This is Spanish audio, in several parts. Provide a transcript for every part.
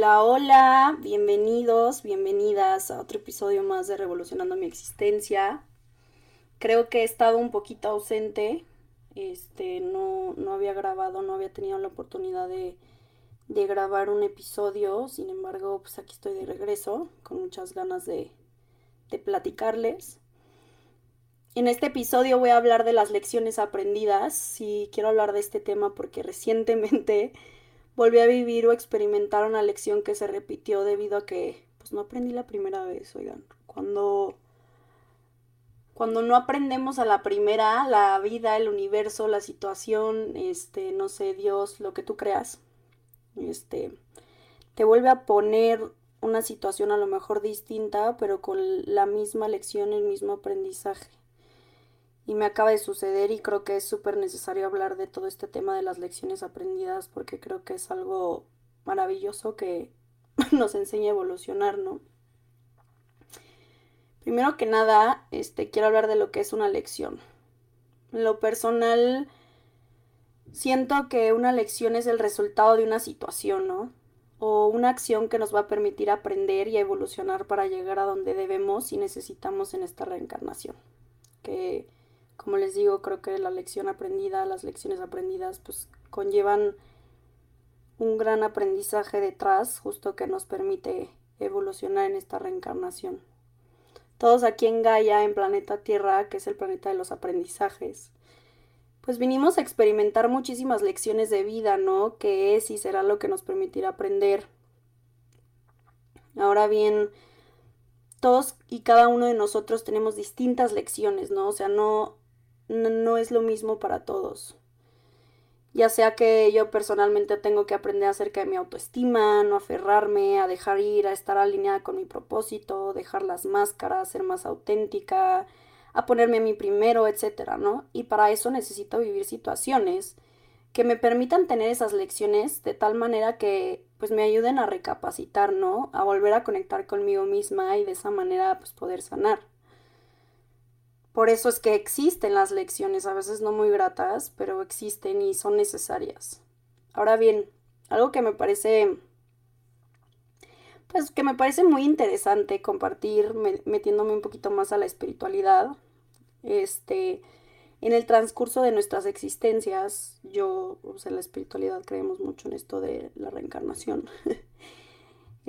Hola, hola, bienvenidos, bienvenidas a otro episodio más de Revolucionando mi existencia. Creo que he estado un poquito ausente, este, no, no había grabado, no había tenido la oportunidad de, grabar un episodio, sin embargo, pues aquí estoy de regreso, con muchas ganas de, de platicarles. En este episodio voy a hablar de las lecciones aprendidas y quiero hablar de este tema porque recientemente volví a vivir o experimentar una lección que se repitió debido a que pues no aprendí la primera vez, oigan. Cuando cuando no aprendemos a la primera, la vida, el universo, la situación, este, no sé, Dios, lo que tú creas, este, te vuelve a poner una situación a lo mejor distinta, pero con la misma lección, el mismo aprendizaje. Y me acaba de suceder y creo que es súper necesario hablar de todo este tema de las lecciones aprendidas porque creo que es algo maravilloso que nos enseña a evolucionar, ¿no? Primero que nada, este, quiero hablar de lo que es una lección. En lo personal, siento que una lección es el resultado de una situación, ¿no? O una acción que nos va a permitir aprender y evolucionar para llegar a donde debemos y necesitamos en esta reencarnación. Que, como les digo, creo que la lección aprendida, las lecciones aprendidas, pues conllevan un gran aprendizaje detrás, justo que nos permite evolucionar en esta reencarnación todos aquí en Gaia, en planeta Tierra, que es el planeta de los aprendizajes, pues vinimos a experimentar muchísimas lecciones de vida, ¿no? Que es y será lo que nos permitirá aprender. Ahora bien, todos y cada uno de nosotros tenemos distintas lecciones, ¿no? O sea, no, no, es lo mismo para todos ya sea que yo personalmente tengo que aprender acerca de mi autoestima, no aferrarme, a dejar ir, a estar alineada con mi propósito, dejar las máscaras, ser más auténtica, a ponerme a mí primero, etcétera, ¿no? Y para eso necesito vivir situaciones que me permitan tener esas lecciones de tal manera que pues me ayuden a recapacitar, ¿no? A volver a conectar conmigo misma y de esa manera pues poder sanar. Por eso es que existen las lecciones, a veces no muy gratas, pero existen y son necesarias. Ahora bien, algo que me parece, pues que me parece muy interesante compartir, metiéndome un poquito más a la espiritualidad, este, en el transcurso de nuestras existencias, yo, o sea, la espiritualidad creemos mucho en esto de la reencarnación.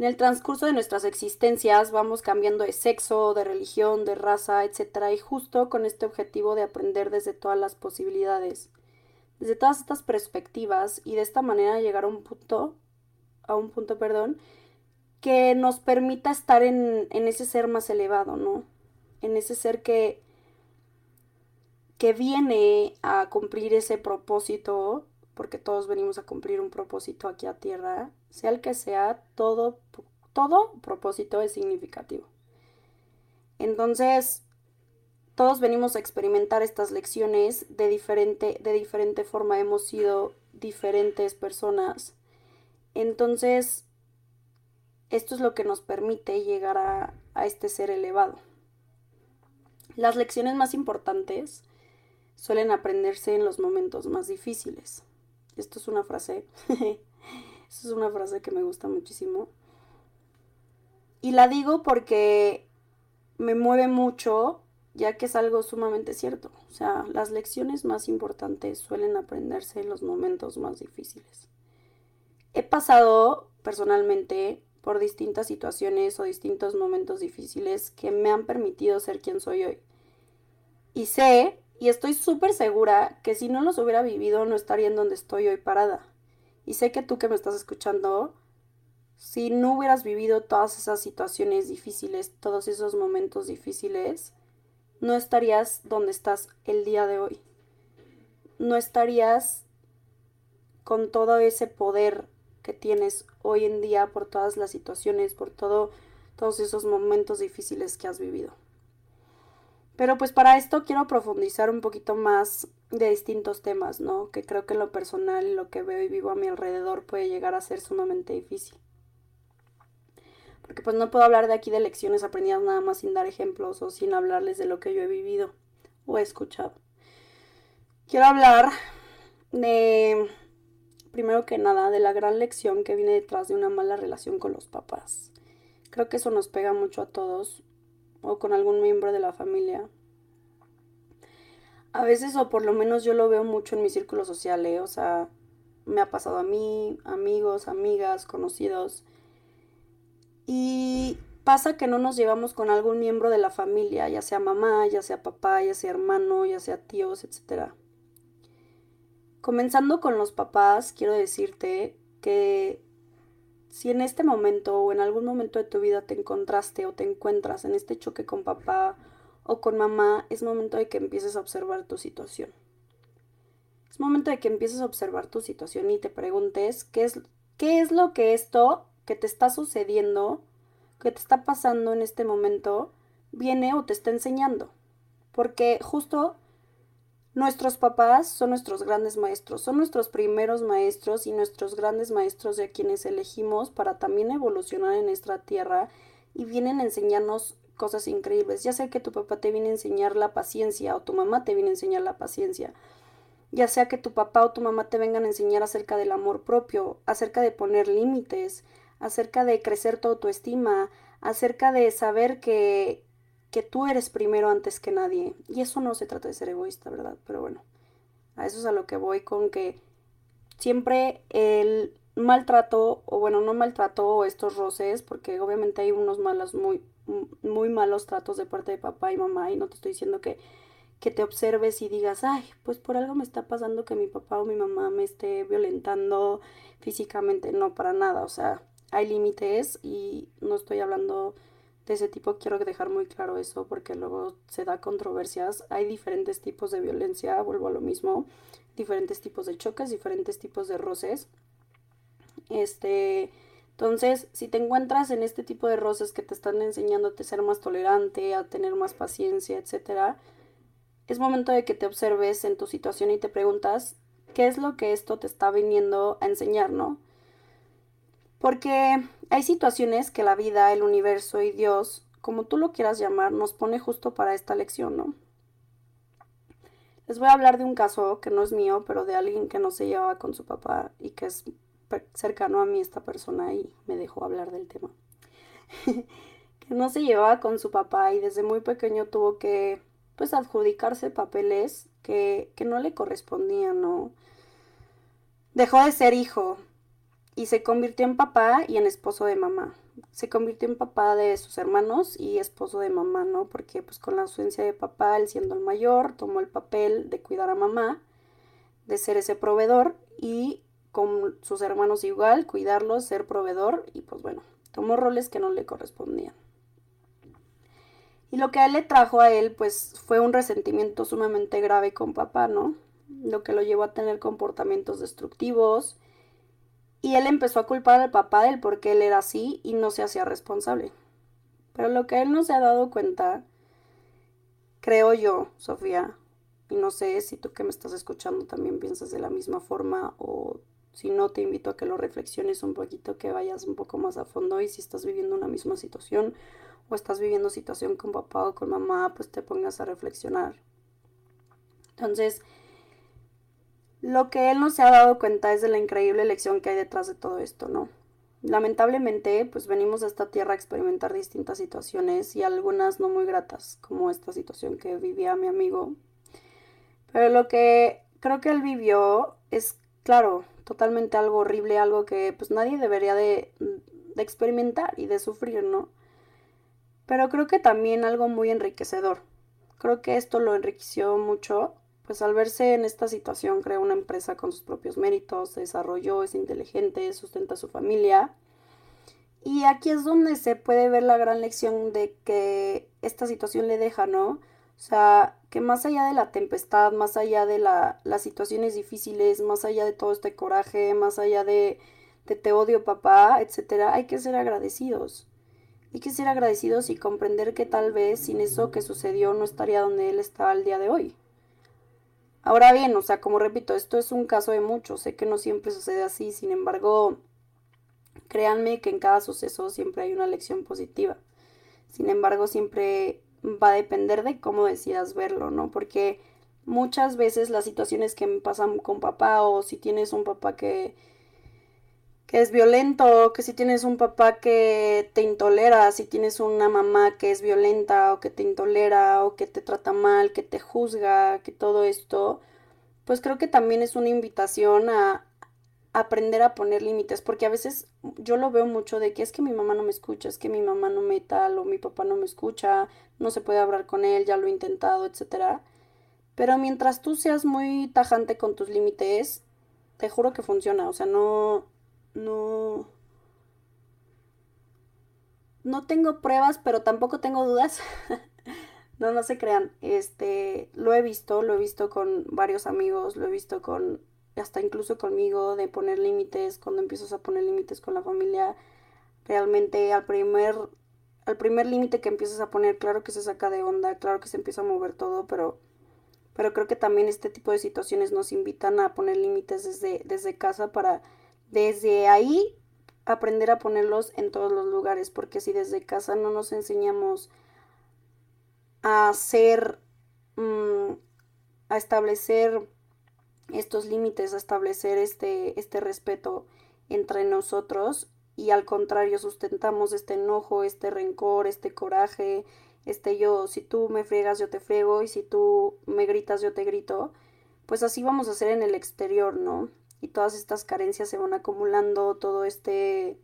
En el transcurso de nuestras existencias vamos cambiando de sexo, de religión, de raza, etc. Y justo con este objetivo de aprender desde todas las posibilidades, desde todas estas perspectivas y de esta manera llegar a un punto, a un punto, perdón, que nos permita estar en, en ese ser más elevado, ¿no? En ese ser que, que viene a cumplir ese propósito porque todos venimos a cumplir un propósito aquí a tierra, sea el que sea, todo, todo propósito es significativo. Entonces, todos venimos a experimentar estas lecciones de diferente, de diferente forma, hemos sido diferentes personas. Entonces, esto es lo que nos permite llegar a, a este ser elevado. Las lecciones más importantes suelen aprenderse en los momentos más difíciles. Esto es una frase. Esto es una frase que me gusta muchísimo. Y la digo porque me mueve mucho, ya que es algo sumamente cierto. O sea, las lecciones más importantes suelen aprenderse en los momentos más difíciles. He pasado personalmente por distintas situaciones o distintos momentos difíciles que me han permitido ser quien soy hoy. Y sé y estoy súper segura que si no los hubiera vivido no estaría en donde estoy hoy parada. Y sé que tú que me estás escuchando, si no hubieras vivido todas esas situaciones difíciles, todos esos momentos difíciles, no estarías donde estás el día de hoy. No estarías con todo ese poder que tienes hoy en día por todas las situaciones, por todo, todos esos momentos difíciles que has vivido. Pero pues para esto quiero profundizar un poquito más de distintos temas, ¿no? Que creo que lo personal, lo que veo y vivo a mi alrededor puede llegar a ser sumamente difícil. Porque pues no puedo hablar de aquí de lecciones aprendidas nada más sin dar ejemplos o sin hablarles de lo que yo he vivido o he escuchado. Quiero hablar de primero que nada, de la gran lección que viene detrás de una mala relación con los papás. Creo que eso nos pega mucho a todos o con algún miembro de la familia. A veces, o por lo menos yo lo veo mucho en mi círculo social, ¿eh? o sea, me ha pasado a mí, amigos, amigas, conocidos. Y pasa que no nos llevamos con algún miembro de la familia, ya sea mamá, ya sea papá, ya sea hermano, ya sea tíos, etc. Comenzando con los papás, quiero decirte que si en este momento o en algún momento de tu vida te encontraste o te encuentras en este choque con papá o con mamá, es momento de que empieces a observar tu situación. Es momento de que empieces a observar tu situación y te preguntes qué es, qué es lo que esto que te está sucediendo, que te está pasando en este momento, viene o te está enseñando. Porque justo Nuestros papás son nuestros grandes maestros, son nuestros primeros maestros y nuestros grandes maestros de quienes elegimos para también evolucionar en nuestra tierra y vienen a enseñarnos cosas increíbles. Ya sea que tu papá te viene a enseñar la paciencia o tu mamá te viene a enseñar la paciencia. Ya sea que tu papá o tu mamá te vengan a enseñar acerca del amor propio, acerca de poner límites, acerca de crecer tu autoestima, acerca de saber que que tú eres primero antes que nadie. Y eso no se trata de ser egoísta, ¿verdad? Pero bueno, a eso es a lo que voy con que siempre el maltrato, o bueno, no maltrato estos roces, porque obviamente hay unos malos, muy, muy malos tratos de parte de papá y mamá, y no te estoy diciendo que, que te observes y digas, ay, pues por algo me está pasando que mi papá o mi mamá me esté violentando físicamente, no para nada, o sea, hay límites y no estoy hablando de ese tipo quiero dejar muy claro eso porque luego se da controversias. Hay diferentes tipos de violencia, vuelvo a lo mismo, diferentes tipos de choques, diferentes tipos de roces. Este, entonces, si te encuentras en este tipo de roces que te están enseñándote a ser más tolerante, a tener más paciencia, etcétera, es momento de que te observes en tu situación y te preguntas qué es lo que esto te está viniendo a enseñar, ¿no? Porque hay situaciones que la vida, el universo y Dios, como tú lo quieras llamar, nos pone justo para esta lección, ¿no? Les voy a hablar de un caso que no es mío, pero de alguien que no se llevaba con su papá y que es cercano a mí esta persona y me dejó hablar del tema. que no se llevaba con su papá y desde muy pequeño tuvo que pues adjudicarse papeles que, que no le correspondían, ¿no? Dejó de ser hijo, y se convirtió en papá y en esposo de mamá. Se convirtió en papá de sus hermanos y esposo de mamá, ¿no? Porque pues con la ausencia de papá, él siendo el mayor, tomó el papel de cuidar a mamá, de ser ese proveedor y con sus hermanos igual, cuidarlos, ser proveedor y pues bueno, tomó roles que no le correspondían. Y lo que a él le trajo a él pues fue un resentimiento sumamente grave con papá, ¿no? Lo que lo llevó a tener comportamientos destructivos, y él empezó a culpar al papá del por qué él era así y no se hacía responsable. Pero lo que él no se ha dado cuenta, creo yo, Sofía, y no sé si tú que me estás escuchando también piensas de la misma forma o si no te invito a que lo reflexiones un poquito, que vayas un poco más a fondo y si estás viviendo una misma situación o estás viviendo situación con papá o con mamá, pues te pongas a reflexionar. Entonces, lo que él no se ha dado cuenta es de la increíble lección que hay detrás de todo esto, ¿no? Lamentablemente, pues venimos a esta tierra a experimentar distintas situaciones y algunas no muy gratas, como esta situación que vivía mi amigo. Pero lo que creo que él vivió es, claro, totalmente algo horrible, algo que pues nadie debería de, de experimentar y de sufrir, ¿no? Pero creo que también algo muy enriquecedor. Creo que esto lo enriqueció mucho pues al verse en esta situación creó una empresa con sus propios méritos, se desarrolló, es inteligente, sustenta a su familia. Y aquí es donde se puede ver la gran lección de que esta situación le deja, ¿no? O sea, que más allá de la tempestad, más allá de la, las situaciones difíciles, más allá de todo este coraje, más allá de, de te odio papá, etcétera, hay que ser agradecidos. Hay que ser agradecidos y comprender que tal vez sin eso que sucedió no estaría donde él está al día de hoy. Ahora bien, o sea, como repito, esto es un caso de muchos, sé que no siempre sucede así, sin embargo, créanme que en cada suceso siempre hay una lección positiva. Sin embargo, siempre va a depender de cómo decidas verlo, ¿no? Porque muchas veces las situaciones que me pasan con papá o si tienes un papá que, es violento, que si tienes un papá que te intolera, si tienes una mamá que es violenta o que te intolera o que te trata mal, que te juzga, que todo esto, pues creo que también es una invitación a aprender a poner límites, porque a veces yo lo veo mucho de que es que mi mamá no me escucha, es que mi mamá no me tal o mi papá no me escucha, no se puede hablar con él, ya lo he intentado, etcétera. Pero mientras tú seas muy tajante con tus límites, te juro que funciona. O sea, no. No. No tengo pruebas, pero tampoco tengo dudas. no, no se crean. Este. Lo he visto, lo he visto con varios amigos, lo he visto con. hasta incluso conmigo, de poner límites. Cuando empiezas a poner límites con la familia. Realmente al primer. Al primer límite que empiezas a poner, claro que se saca de onda, claro que se empieza a mover todo, pero pero creo que también este tipo de situaciones nos invitan a poner límites desde, desde casa para desde ahí aprender a ponerlos en todos los lugares, porque si desde casa no nos enseñamos a hacer, mm, a establecer estos límites, a establecer este, este respeto entre nosotros y al contrario sustentamos este enojo, este rencor, este coraje, este yo, si tú me friegas, yo te friego, y si tú me gritas, yo te grito, pues así vamos a hacer en el exterior, ¿no? Y todas estas carencias se van acumulando, todo este...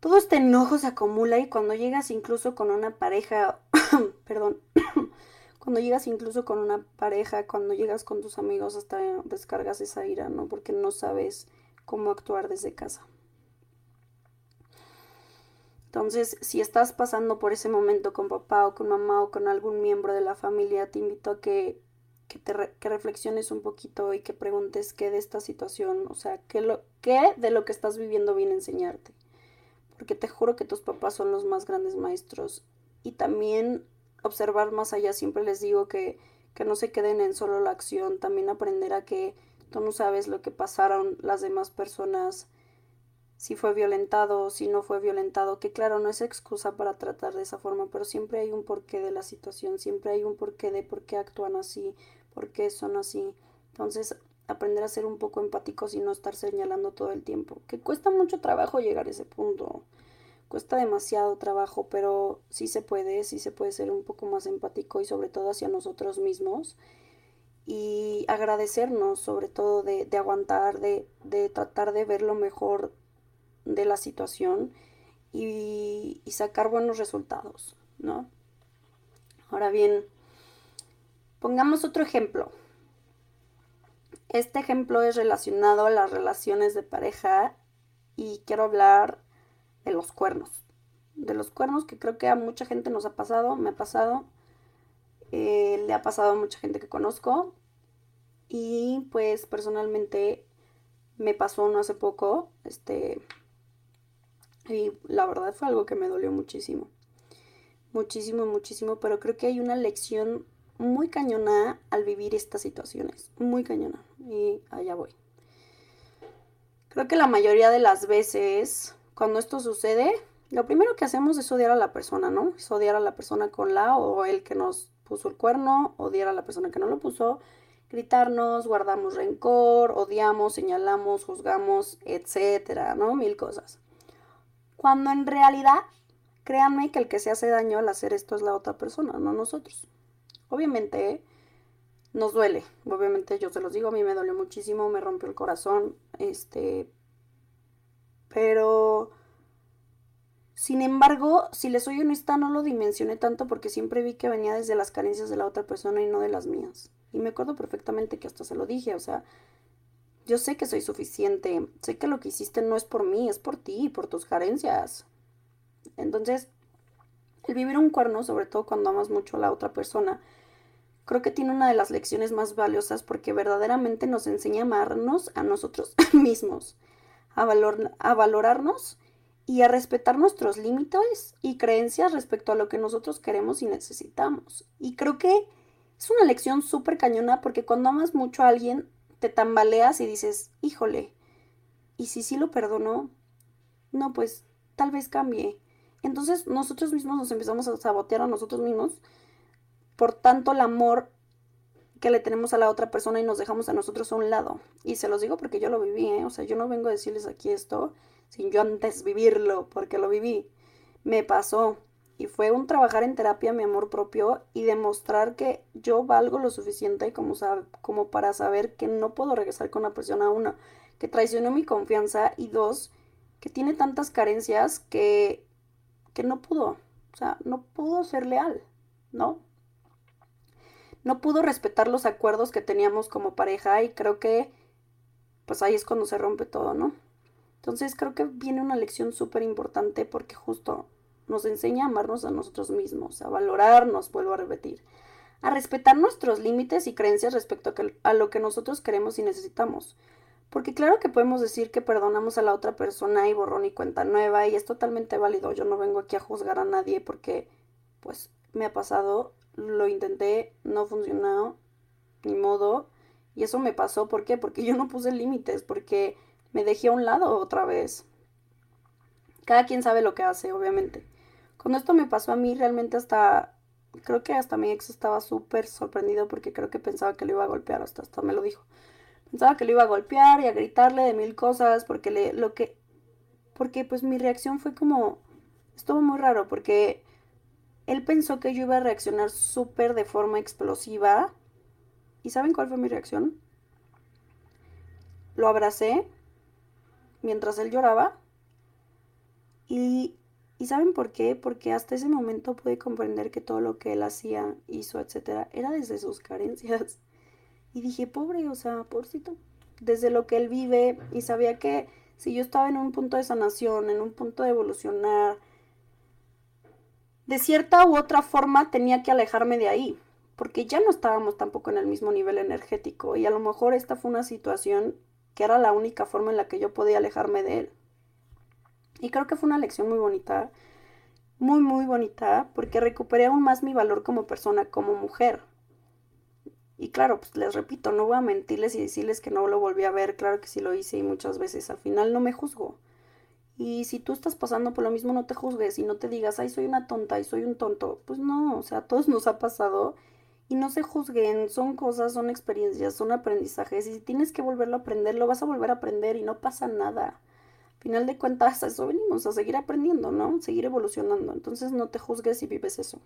Todo este enojo se acumula y cuando llegas incluso con una pareja, perdón, cuando llegas incluso con una pareja, cuando llegas con tus amigos, hasta descargas esa ira, ¿no? Porque no sabes cómo actuar desde casa. Entonces, si estás pasando por ese momento con papá o con mamá o con algún miembro de la familia, te invito a que, que reflexiones un poquito y que preguntes qué de esta situación, o sea, qué, lo, qué de lo que estás viviendo viene a enseñarte. Porque te juro que tus papás son los más grandes maestros. Y también observar más allá, siempre les digo que, que no se queden en solo la acción, también aprender a que tú no sabes lo que pasaron las demás personas si fue violentado, si no fue violentado, que claro, no es excusa para tratar de esa forma, pero siempre hay un porqué de la situación, siempre hay un porqué de por qué actúan así, por qué son así. Entonces, aprender a ser un poco empáticos y no estar señalando todo el tiempo, que cuesta mucho trabajo llegar a ese punto. Cuesta demasiado trabajo, pero sí se puede, sí se puede ser un poco más empático y sobre todo hacia nosotros mismos y agradecernos sobre todo de, de aguantar, de, de tratar de ver lo mejor de la situación y, sacar buenos resultados, ¿no? Ahora bien, pongamos otro ejemplo. Este ejemplo es relacionado a las relaciones de pareja y quiero hablar de los cuernos. De los cuernos que creo que a mucha gente nos ha pasado, me ha pasado, eh, le ha pasado a mucha gente que conozco y pues personalmente me pasó no hace poco, este, y la verdad fue algo que me dolió muchísimo. Muchísimo, muchísimo. Pero creo que hay una lección muy cañona al vivir estas situaciones. Muy cañona. Y allá voy. Creo que la mayoría de las veces, cuando esto sucede, lo primero que hacemos es odiar a la persona, ¿no? Es odiar a la persona con la o el que nos puso el cuerno, odiar a la persona que no lo puso, gritarnos, guardamos rencor, odiamos, señalamos, juzgamos, etcétera, ¿no? Mil cosas. Cuando en realidad, créanme que el que se hace daño al hacer esto es la otra persona, no nosotros. Obviamente nos duele, obviamente yo se los digo, a mí me dolió muchísimo, me rompió el corazón, este, pero sin embargo, si les soy honesta, no lo dimensioné tanto porque siempre vi que venía desde las carencias de la otra persona y no de las mías. Y me acuerdo perfectamente que hasta se lo dije, o sea, yo sé que soy suficiente, sé que lo que hiciste no es por mí, es por ti, por tus carencias. Entonces, el vivir un cuerno, sobre todo cuando amas mucho a la otra persona, creo que tiene una de las lecciones más valiosas porque verdaderamente nos enseña a amarnos a nosotros mismos, a, valor, a valorarnos y a respetar nuestros límites y creencias respecto a lo que nosotros queremos y necesitamos. Y creo que es una lección súper cañona porque cuando amas mucho a alguien, te tambaleas y dices, híjole, ¿y si sí lo perdono? No, pues tal vez cambie. Entonces nosotros mismos nos empezamos a sabotear a nosotros mismos. Por tanto, el amor que le tenemos a la otra persona y nos dejamos a nosotros a un lado. Y se los digo porque yo lo viví, ¿eh? O sea, yo no vengo a decirles aquí esto sin yo antes vivirlo, porque lo viví. Me pasó. Y fue un trabajar en terapia mi amor propio y demostrar que yo valgo lo suficiente como, como para saber que no puedo regresar con una persona, uno, que traicionó mi confianza y dos, que tiene tantas carencias que, que no pudo. O sea, no pudo ser leal, ¿no? No pudo respetar los acuerdos que teníamos como pareja y creo que pues ahí es cuando se rompe todo, ¿no? Entonces creo que viene una lección súper importante porque justo nos enseña a amarnos a nosotros mismos, a valorarnos, vuelvo a repetir, a respetar nuestros límites y creencias respecto a, lo que nosotros queremos y necesitamos. Porque claro que podemos decir que perdonamos a la otra persona y borrón y cuenta nueva y es totalmente válido. Yo no vengo aquí a juzgar a nadie porque pues me ha pasado lo intenté, no funcionó, ni modo. Y eso me pasó, ¿por qué? Porque yo no puse límites, porque me dejé a un lado otra vez. Cada quien sabe lo que hace, obviamente. Cuando esto me pasó a mí, realmente hasta, creo que hasta mi ex estaba súper sorprendido porque creo que pensaba que lo iba a golpear, hasta, hasta me lo dijo. Pensaba que lo iba a golpear y a gritarle de mil cosas porque le, lo que, porque pues mi reacción fue como, estuvo muy raro porque él pensó que yo iba a reaccionar súper de forma explosiva. ¿Y saben cuál fue mi reacción? Lo abracé mientras él lloraba. Y, ¿Y saben por qué? Porque hasta ese momento pude comprender que todo lo que él hacía, hizo, etcétera, era desde sus carencias. Y dije, pobre, o sea, pobrecito. Desde lo que él vive y sabía que si yo estaba en un punto de sanación, en un punto de evolucionar, de cierta u otra forma tenía que alejarme de ahí, porque ya no estábamos tampoco en el mismo nivel energético y a lo mejor esta fue una situación que era la única forma en la que yo podía alejarme de él. Y creo que fue una lección muy bonita, muy, muy bonita, porque recuperé aún más mi valor como persona, como mujer. Y claro, pues les repito, no voy a mentirles y decirles que no lo volví a ver, claro que sí lo hice y muchas veces al final no me juzgo. Y si tú estás pasando por lo mismo, no te juzgues y no te digas, ay, soy una tonta y soy un tonto. Pues no, o sea, a todos nos ha pasado y no se juzguen, son cosas, son experiencias, son aprendizajes y si tienes que volverlo a aprender, lo vas a volver a aprender y no pasa nada. Al final de cuentas, a eso venimos, a seguir aprendiendo, ¿no? Seguir evolucionando. Entonces no te juzgues si vives eso.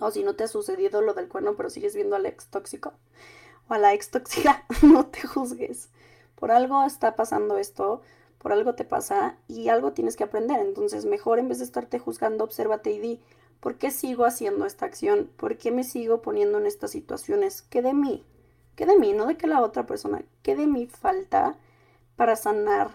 O si no te ha sucedido lo del cuerno, pero sigues viendo al ex tóxico o a la ex tóxica, no te juzgues. Por algo está pasando esto por algo te pasa y algo tienes que aprender. Entonces, mejor en vez de estarte juzgando, obsérvate y di, ¿por qué sigo haciendo esta acción? ¿Por qué me sigo poniendo en estas situaciones? ¿Qué de mí? ¿Qué de mí? No de que la otra persona. ¿Qué de mí falta para sanar,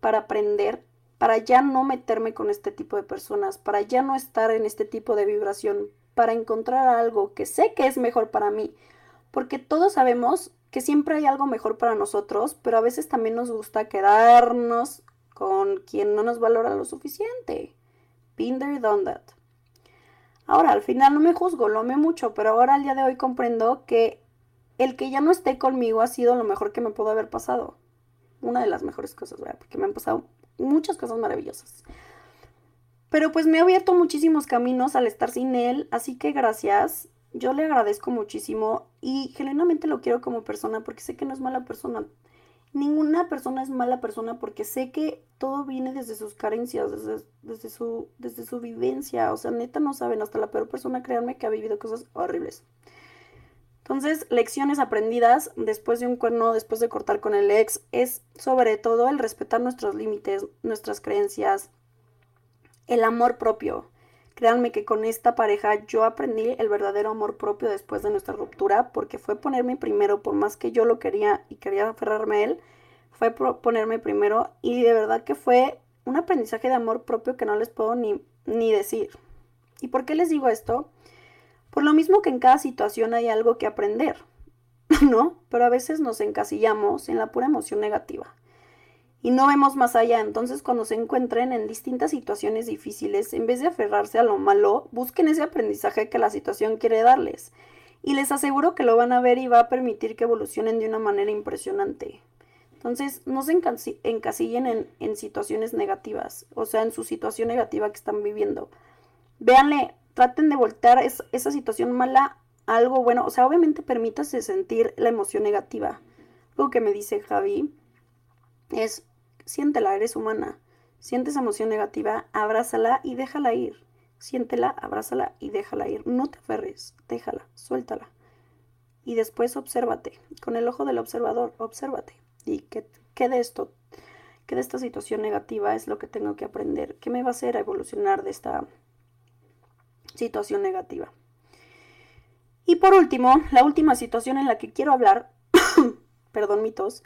para aprender, para ya no meterme con este tipo de personas, para ya no estar en este tipo de vibración, para encontrar algo que sé que es mejor para mí? Porque todos sabemos que siempre hay algo mejor para nosotros, pero a veces también nos gusta quedarnos con quien no nos valora lo suficiente. There, done that. Ahora, al final no me juzgo, lo amé mucho, pero ahora al día de hoy comprendo que el que ya no esté conmigo ha sido lo mejor que me pudo haber pasado. Una de las mejores cosas. Porque me han pasado muchas cosas maravillosas. Pero pues me ha abierto muchísimos caminos al estar sin él, así que gracias yo le agradezco muchísimo y genuinamente lo quiero como persona porque sé que no es mala persona. Ninguna persona es mala persona porque sé que todo viene desde sus carencias, desde, desde, su, desde su vivencia. O sea, neta no saben, hasta la peor persona, créanme, que ha vivido cosas horribles. Entonces, lecciones aprendidas después de un cuerno, después de cortar con el ex, es sobre todo el respetar nuestros límites, nuestras creencias, el amor propio. Créanme que con esta pareja yo aprendí el verdadero amor propio después de nuestra ruptura, porque fue ponerme primero, por más que yo lo quería y quería aferrarme a él, fue ponerme primero y de verdad que fue un aprendizaje de amor propio que no les puedo ni, ni decir. ¿Y por qué les digo esto? Por lo mismo que en cada situación hay algo que aprender, ¿no? Pero a veces nos encasillamos en la pura emoción negativa y no vemos más allá. Entonces, cuando se encuentren en distintas situaciones difíciles, en vez de aferrarse a lo malo, busquen ese aprendizaje que la situación quiere darles. Y les aseguro que lo van a ver y va a permitir que evolucionen de una manera impresionante. Entonces, no se encasillen en, situaciones negativas, o sea, en su situación negativa que están viviendo. Véanle, traten de voltear esa situación mala algo bueno, o sea, obviamente permítase sentir la emoción negativa. Lo que me dice Javi es, siéntela, eres humana. Sientes emoción negativa, abrázala y déjala ir. Siéntela, abrázala y déjala ir. No te aferres, déjala, suéltala. Y después obsérvate, con el ojo del observador, obsérvate. ¿Y qué, qué de esto, qué de esta situación negativa es lo que tengo que aprender? ¿Qué me va a hacer a evolucionar de esta situación negativa? Y por último, la última situación en la que quiero hablar, perdón mitos,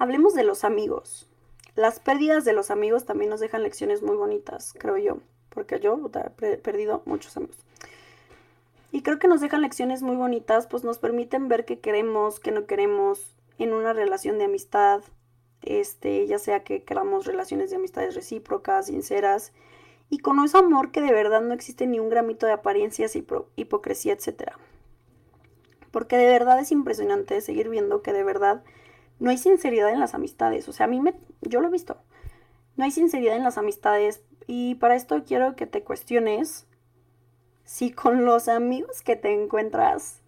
hablemos de los amigos. Las pérdidas de los amigos también nos dejan lecciones muy bonitas, creo yo, porque yo he perdido muchos amigos. Y creo que nos dejan lecciones muy bonitas, pues nos permiten ver qué queremos, qué no queremos en una relación de amistad, este, ya sea que queramos relaciones de amistades recíprocas, sinceras, y con ese amor que de verdad no existe ni un gramito de apariencias, hipocresía, etcétera porque de verdad es impresionante seguir viendo que de verdad no hay sinceridad en las amistades. O sea, a mí me, yo lo he visto. No hay sinceridad en las amistades y para esto quiero que te cuestiones si con los amigos que te encuentras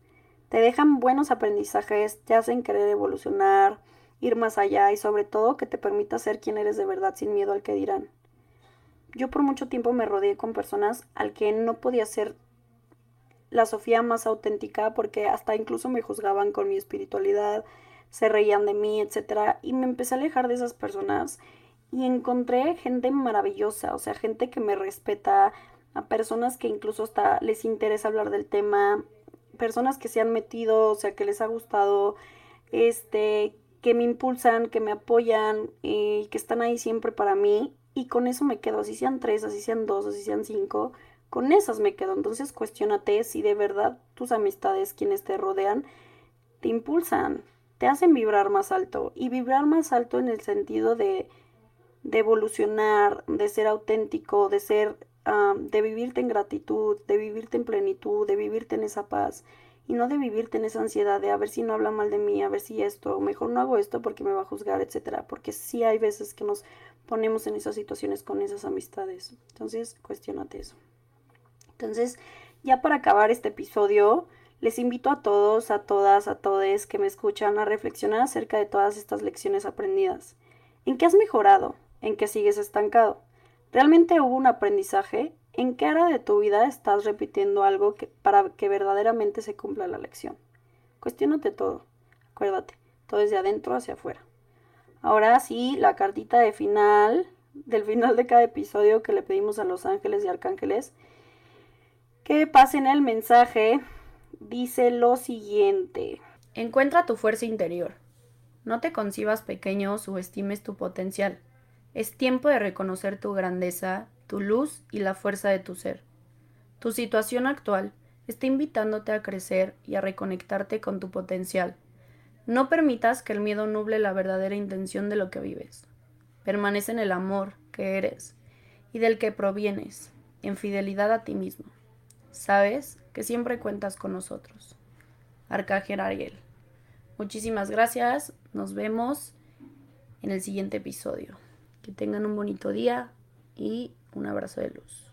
te dejan buenos aprendizajes, te hacen querer evolucionar, ir más allá y sobre todo que te permita ser quien eres de verdad sin miedo al que dirán. Yo por mucho tiempo me rodeé con personas al que no podía ser la Sofía más auténtica porque hasta incluso me juzgaban con mi espiritualidad, se reían de mí, etc. Y me empecé a alejar de esas personas y encontré gente maravillosa, o sea, gente que me respeta, a personas que incluso hasta les interesa hablar del tema, personas que se han metido, o sea, que les ha gustado, este, que me impulsan, que me apoyan y que están ahí siempre para mí. Y con eso me quedo, así sean tres, así sean dos, así sean cinco con esas me quedo. Entonces cuestionate si de verdad tus amistades, quienes te rodean, te impulsan, te hacen vibrar más alto. Y vibrar más alto en el sentido de, evolucionar, de ser auténtico, de ser, de vivirte en gratitud, de vivirte en plenitud, de vivirte en esa paz. Y no de vivirte en esa ansiedad de a ver si no habla mal de mí, a ver si esto, mejor no hago esto porque me va a juzgar, etcétera. Porque sí hay veces que nos ponemos en esas situaciones con esas amistades. Entonces, cuestionate eso. Entonces, ya para acabar este episodio, les invito a todos, a todas, a todes que me escuchan a reflexionar acerca de todas estas lecciones aprendidas. ¿En qué has mejorado? ¿En qué sigues estancado? ¿Realmente hubo un aprendizaje? ¿En qué área de tu vida estás repitiendo algo que, para que verdaderamente se cumpla la lección? Cuestiónate todo. Acuérdate, todo es de adentro hacia afuera. Ahora sí, la cartita de final, del final de cada episodio que le pedimos a los ángeles y arcángeles que pasen el mensaje, dice lo siguiente. Encuentra tu fuerza interior. No te concibas pequeño o subestimes tu potencial. Es tiempo de reconocer tu grandeza, tu luz y la fuerza de tu ser. Tu situación actual está invitándote a crecer y a reconectarte con tu potencial. No permitas que el miedo nuble la verdadera intención de lo que vives. Permanece en el amor que eres y del que provienes, en fidelidad a ti mismo sabes que siempre cuentas con nosotros. Arcángel Ariel. Muchísimas gracias. Nos vemos en el siguiente episodio. Que tengan un bonito día y un abrazo de luz.